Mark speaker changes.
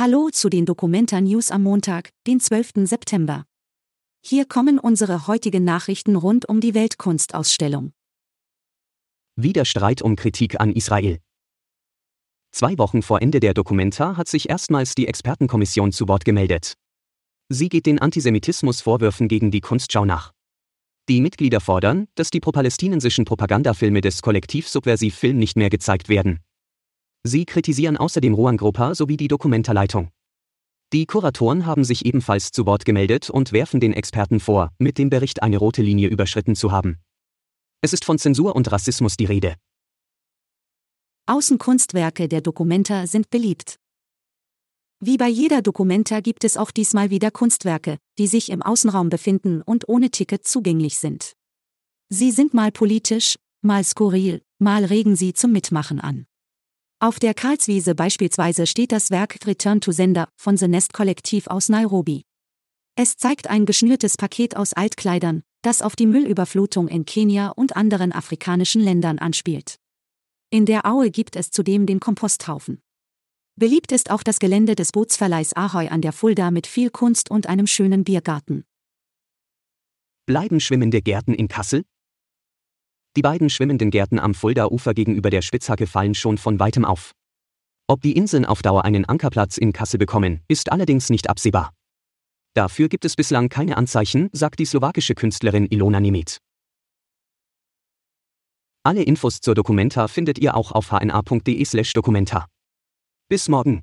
Speaker 1: Hallo zu den Dokumenta News am Montag, den 12. September. Hier kommen unsere heutigen Nachrichten rund um die Weltkunstausstellung.
Speaker 2: Wieder Streit um Kritik an Israel. Zwei Wochen vor Ende der Dokumenta hat sich erstmals die Expertenkommission zu Wort gemeldet. Sie geht den Antisemitismusvorwürfen gegen die Kunstschau nach. Die Mitglieder fordern, dass die pro-palästinensischen Propagandafilme des Kollektiv Subversiv Film nicht mehr gezeigt werden. Sie kritisieren außerdem Ruan Gruppa sowie die Dokumentarleitung. Die Kuratoren haben sich ebenfalls zu Wort gemeldet und werfen den Experten vor, mit dem Bericht eine rote Linie überschritten zu haben. Es ist von Zensur und Rassismus die Rede.
Speaker 1: Außenkunstwerke der Dokumenta sind beliebt. Wie bei jeder Dokumenta gibt es auch diesmal wieder Kunstwerke, die sich im Außenraum befinden und ohne Ticket zugänglich sind. Sie sind mal politisch, mal skurril, mal regen sie zum Mitmachen an. Auf der Karlswiese beispielsweise steht das Werk Return to Sender von The Nest Kollektiv aus Nairobi. Es zeigt ein geschnürtes Paket aus Altkleidern, das auf die Müllüberflutung in Kenia und anderen afrikanischen Ländern anspielt. In der Aue gibt es zudem den Komposthaufen. Beliebt ist auch das Gelände des Bootsverleihs Ahoy an der Fulda mit viel Kunst und einem schönen Biergarten.
Speaker 2: Bleiben schwimmende Gärten in Kassel? Die beiden schwimmenden Gärten am Fulda-Ufer gegenüber der Spitzhacke fallen schon von weitem auf. Ob die Inseln auf Dauer einen Ankerplatz in Kassel bekommen, ist allerdings nicht absehbar. Dafür gibt es bislang keine Anzeichen, sagt die slowakische Künstlerin Ilona Nemeth. Alle Infos zur Dokumenta findet ihr auch auf hna.de/dokumenta. Bis morgen.